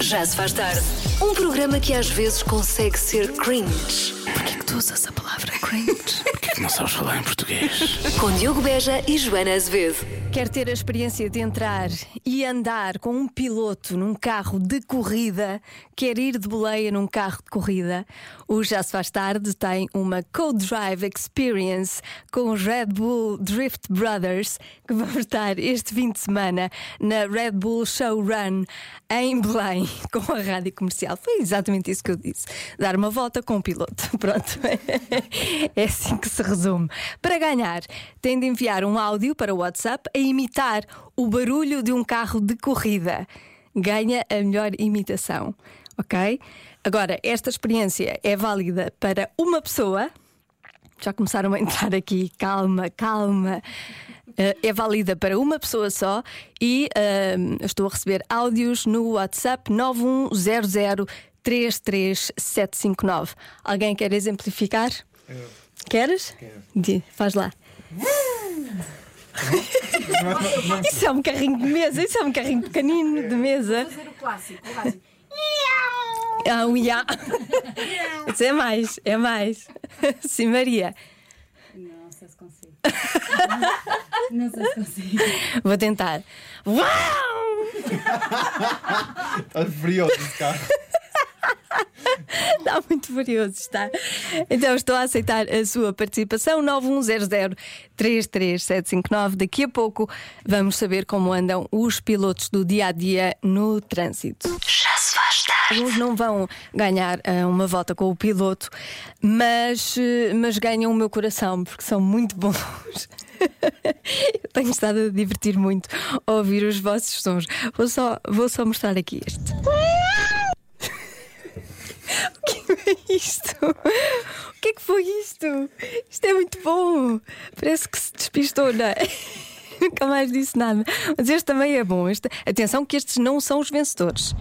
Já se faz tarde. Um programa que às vezes consegue ser cringe. Porquê que tu usas a palavra cringe? Porquê que não sabes falar em português? Com Diogo Beja e Joana Azevedo. Quer ter a experiência de entrar e andar com um piloto num carro de corrida? Quer ir de boleia num carro de corrida? O Já Se Faz Tarde tem uma Co-Drive Experience com os Red Bull Drift Brothers que vão estar este fim de semana na Red Bull Show Run em Belém com a rádio comercial. Foi exatamente isso que eu disse. Dar uma volta com o piloto. Pronto. É assim que se resume. Para ganhar, tem de enviar um áudio para o WhatsApp a imitar o barulho de um carro de corrida. Ganha a melhor imitação. Ok? Agora, esta experiência é válida para uma pessoa. Já começaram a entrar aqui, calma, calma. Uh, é válida para uma pessoa só e uh, estou a receber áudios no WhatsApp 9100 33759. Alguém quer exemplificar? Eu. Queres? Quero. Faz lá. Isso é um carrinho de mesa, isso é um carrinho pequenino de mesa. fazer o clássico, o básico. Ah, um ia. Isso é mais, é mais. Sim, Maria. Não sei se consigo. Não sei se consigo. Vou tentar. Uau! Estás furioso esse carro. Está muito furioso, está. Então estou a aceitar a sua participação. 910033759. Daqui a pouco vamos saber como andam os pilotos do dia a dia no trânsito. Já Alguns não vão ganhar ah, uma volta com o piloto, mas, eh, mas ganham o meu coração porque são muito bons. Tenho estado a divertir muito a ouvir os vossos sons. Vou só, vou só mostrar aqui este. O que é isto? O que é que foi isto? Isto é muito bom. Parece que se despistou, não é? Nunca mais disse nada. Mas este também é bom. Este... Atenção que estes não são os vencedores.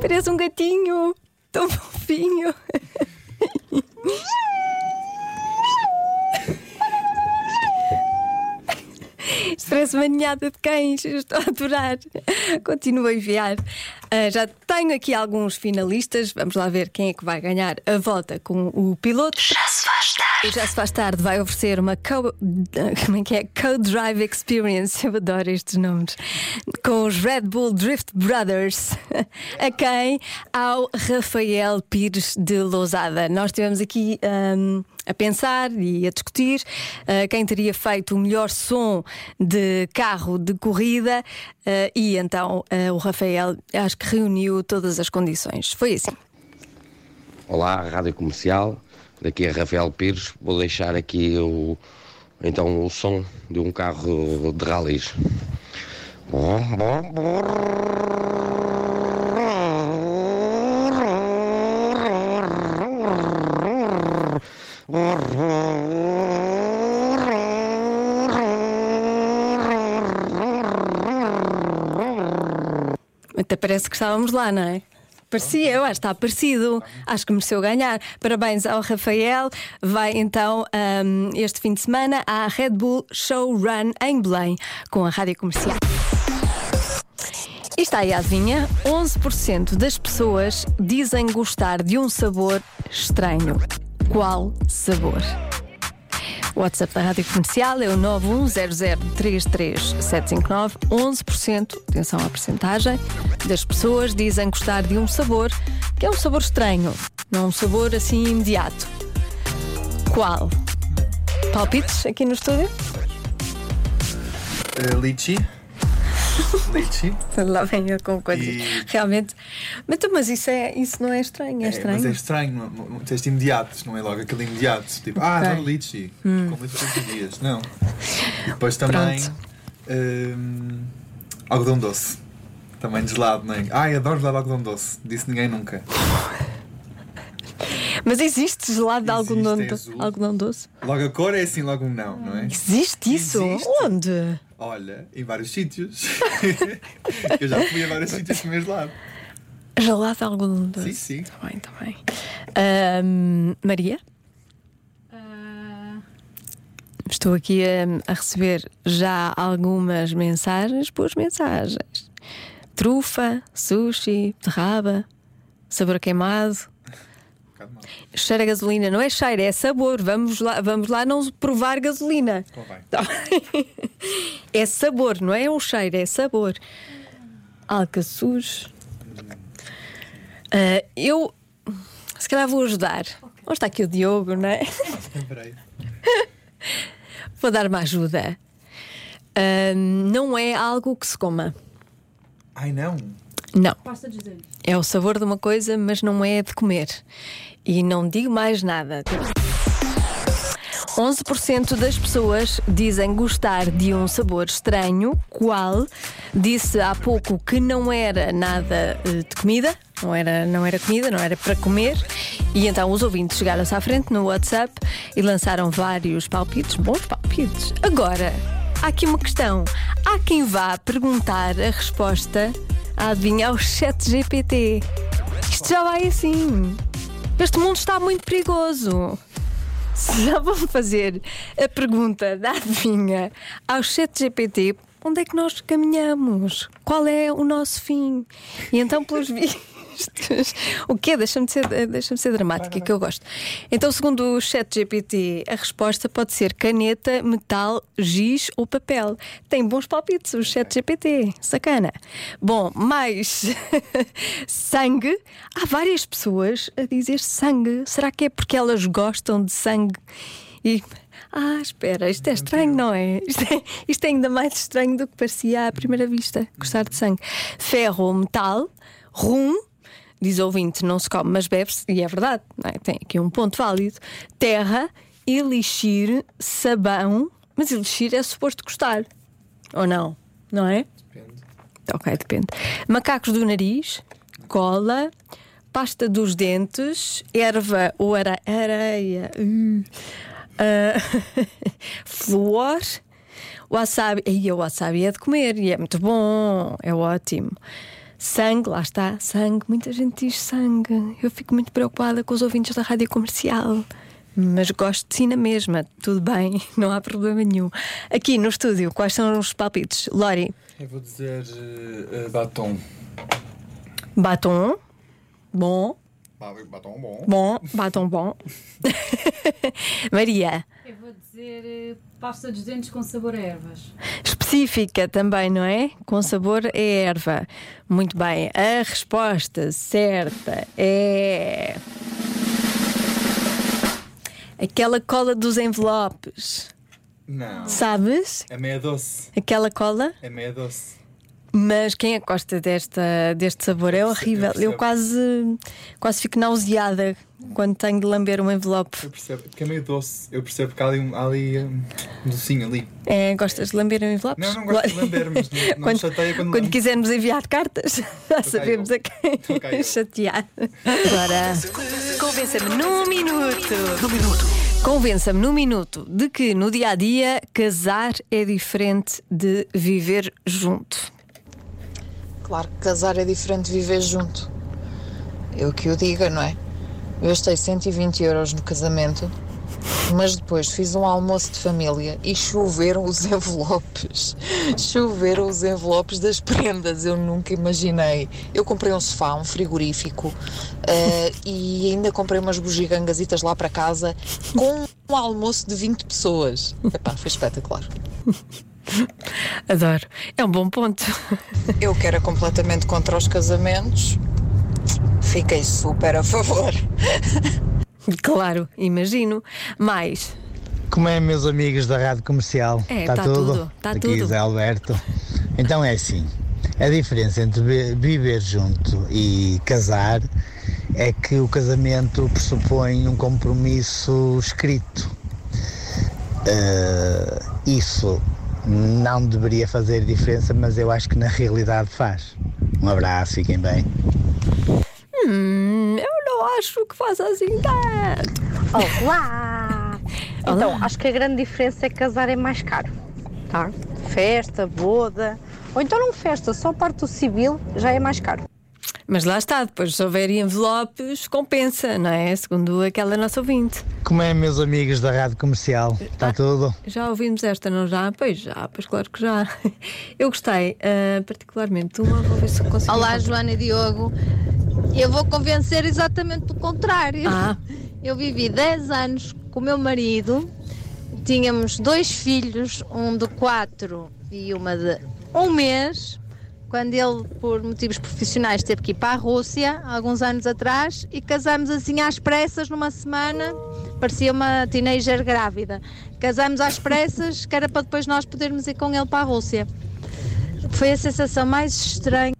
Parece um gatinho. Tão fofinho. Isto parece uma ninhada de cães. Estou a adorar. Continuo a enviar. Ah, já tenho aqui alguns finalistas. Vamos lá ver quem é que vai ganhar a volta com o piloto. Já se faz tarde. O Já se faz tarde vai oferecer uma co, como é que é? Co-Drive Experience. Eu adoro estes nomes. Com os Red Bull Drift Brothers. A quem? Ao Rafael Pires de Lousada. Nós estivemos aqui ahm, a pensar e a discutir ah, quem teria feito o melhor som de carro de corrida ah, e então ah, o Rafael acho que reuniu todas as condições. Foi assim. Olá, Rádio Comercial. Daqui é Rafael Pires. Vou deixar aqui o, então o som de um carro de ralis. Até parece que estávamos lá, não é? Parecia, eu acho que está parecido. Acho que mereceu ganhar. Parabéns ao Rafael. Vai então hum, este fim de semana à Red Bull Show Run em Belém com a rádio comercial. E está aí adivinha: 11% das pessoas dizem gostar de um sabor estranho. Qual sabor? O WhatsApp da Rádio Comercial é o 910033759. 11%, atenção à percentagem, das pessoas dizem gostar de um sabor que é um sabor estranho, não um sabor assim imediato. Qual? Palpites aqui no estúdio? Uh, litchi. litchi. Lá vem eu com coisas. E- Realmente. Mas, tu- mas isso, é, isso não é estranho, é É, estranho. mas é estranho, não tens imediatos, não é logo aquele imediato. Tipo, ah, Ok. adoro litchi. Como isso todos os dias. Não. E depois também. Hum, algodão doce. Também de gelado, não é? Ai, adoro gelado de algodão doce. Disse ninguém nunca. Mas existe gelado de algodão, é do- algodão doce? Logo a cor é assim, logo um não, não é? Existe isso? Existe. Onde? Olha, em vários sítios. Eu já fui a vários sítios comer gelado. Gelado algodão doce. Sim, sim. Tá bem, tá bem. Maria? Ah, Estou aqui a, a receber já algumas mensagens, boas mensagens. Trufa, sushi, beterraba, sabor queimado. Bocado mal. Cheira a gasolina, não é cheiro, é sabor. Vamos lá, vamos lá não provar gasolina. Convém. Tá? É sabor, não é o cheiro, é sabor. Alcaçuz. Ah, eu se calhar vou ajudar. Onde está aqui o Diogo, não é? Vou dar uma ajuda. Ah, não é algo que se coma. Ai não. Não. É o sabor de uma coisa, mas não é de comer. E não digo mais nada. 11% das pessoas dizem gostar de um sabor estranho, qual disse há pouco que não era nada eh, de comida, não era, não era comida, não era para comer, e então os ouvintes chegaram-se à frente no WhatsApp e lançaram vários palpites, bons palpites. Agora, há aqui uma questão: há quem vá perguntar a resposta, a adivinha, ao chat GPT. Isto já vai assim. Este mundo está muito perigoso. Já vão fazer a pergunta da adivinha ao chat GPT, onde é que nós caminhamos? Qual é o nosso fim? E então, pelos vistos, o quê? Deixa-me ser, deixa ser dramática, que eu gosto. Então, segundo o chat GPT, a resposta pode ser caneta, metal, giz ou papel. Tem bons palpites o chat GPT, sacana. Bom, mais sangue. Há várias pessoas a dizer sangue. Será que é porque elas gostam de sangue? E. Ah, espera, isto é estranho, não é? Isto, é? isto é ainda mais estranho do que parecia à primeira vista. Gostar de sangue. Ferro ou metal, rum, diz ouvinte, não se come, mas bebe-se, e é verdade, não é? tem aqui um ponto válido. Terra, elixir, sabão, mas elixir é suposto gostar, ou não? Não é? Depende. Ok, depende. Macacos do nariz, cola, pasta dos dentes, erva ou ara- areia, uh, ah, flúor, wasabi. E o wasabi é de comer e é muito bom, é ótimo. Sangue, lá está, sangue. Muita gente diz sangue. Eu fico muito preocupada com os ouvintes da rádio comercial. Mas gosto de si na mesma, tudo bem, não há problema nenhum. Aqui no estúdio, quais são os palpites? Lori, Eu vou dizer eh, batom. Batom. Bom, Ba- Batom bom. bom, batom bom. Maria, Eu vou dizer eh, pasta dos dentes com sabor a ervas. Específica também, não é? Com sabor é erva. Muito bem, a resposta certa é. Aquela cola dos envelopes. Não. Sabes? É meia doce. Aquela cola? É meia doce. Mas quem é que gosta desta, deste sabor? É horrível. Eu percebo. quase, quase fico nauseada quando tenho de lamber um envelope. Eu percebo. Porque é meio doce. Eu percebo que há ali, um- há ali um docinho ali. É, gostas de lamber envelopes? Não, não gosto de lamber, mas não- não quando, chateia quando quando quisermos enviar cartas, já sabemos a quem eu. chatear. Agora, convença-me num minuto. Num minuto. Convença-me num minuto de que no dia a dia casar é diferente de viver junto. Claro que casar é diferente de viver junto. Eu que o diga, não é? Eu gastei 120 euros no casamento, mas depois fiz um almoço de família e choveram os envelopes. Choveram os envelopes das prendas, eu nunca imaginei. Eu comprei um sofá, um frigorífico eh, e ainda comprei umas bugigangasitas lá para casa com um almoço de 20 pessoas. Epá, foi espetacular. Adoro. É um bom ponto. Eu que era completamente contra os casamentos, fiquei super a favor. Claro, imagino. Mais. Como é, meus amigos da Rádio Comercial? É, Está tá tudo, tá Aqui tudo. Zé Alberto. Então é assim: a diferença entre vi- viver junto e casar é que o casamento pressupõe um compromisso escrito. Eh, isso não deveria fazer diferença, mas eu acho que na realidade faz. Um abraço, fiquem bem. Hum, eu não acho que faça assim tanto. Olá! Então, acho que a grande diferença é que casar é mais caro, tá? Festa, boda, ou então não festa, só parte do civil já é mais caro. Mas lá está, depois se houver envelopes, compensa, não é? Segundo aquela nossa ouvinte. Como é, meus amigos da Rádio Comercial? Está tudo? Já ouvimos esta, não já? Pois já, pois claro que já. Eu gostei, ah, particularmente de uma, vou ver se consigo. Olá, encontrar. Joana e Diogo. Eu vou convencer exatamente do contrário. Ah. Eu vivi 10 anos com o meu marido, tínhamos dois filhos, um de 4 e uma de um mês. Quando ele, por motivos profissionais, teve que ir para a Rússia, alguns anos atrás, e casámos assim às pressas numa semana, parecia uma teenager grávida. Casámos às pressas, que era para depois nós podermos ir com ele para a Rússia. Foi a sensação mais estranha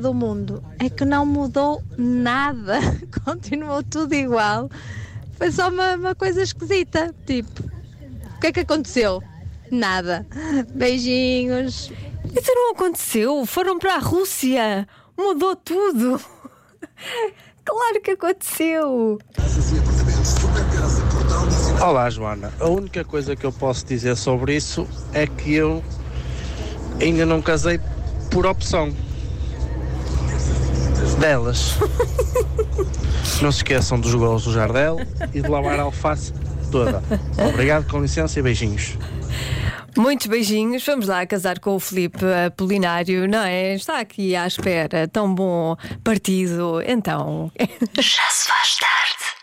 do mundo. É que não mudou nada. Continuou tudo igual. Foi só uma, uma coisa esquisita. Tipo, o que é que aconteceu? Nada. Beijinhos. Isso não aconteceu. Foram para a Rússia. Mudou tudo. Claro que aconteceu. Olá, Joana. A única coisa que eu posso dizer sobre isso é que eu ainda não casei por opção delas. Não se esqueçam dos gols do Jardel e de lavar a alface toda. Obrigado, com licença e beijinhos. Muitos beijinhos. Vamos lá casar com o Filipe Apolinário, não é? Está aqui à espera. Tão bom partido. Então. Já se faz tarde.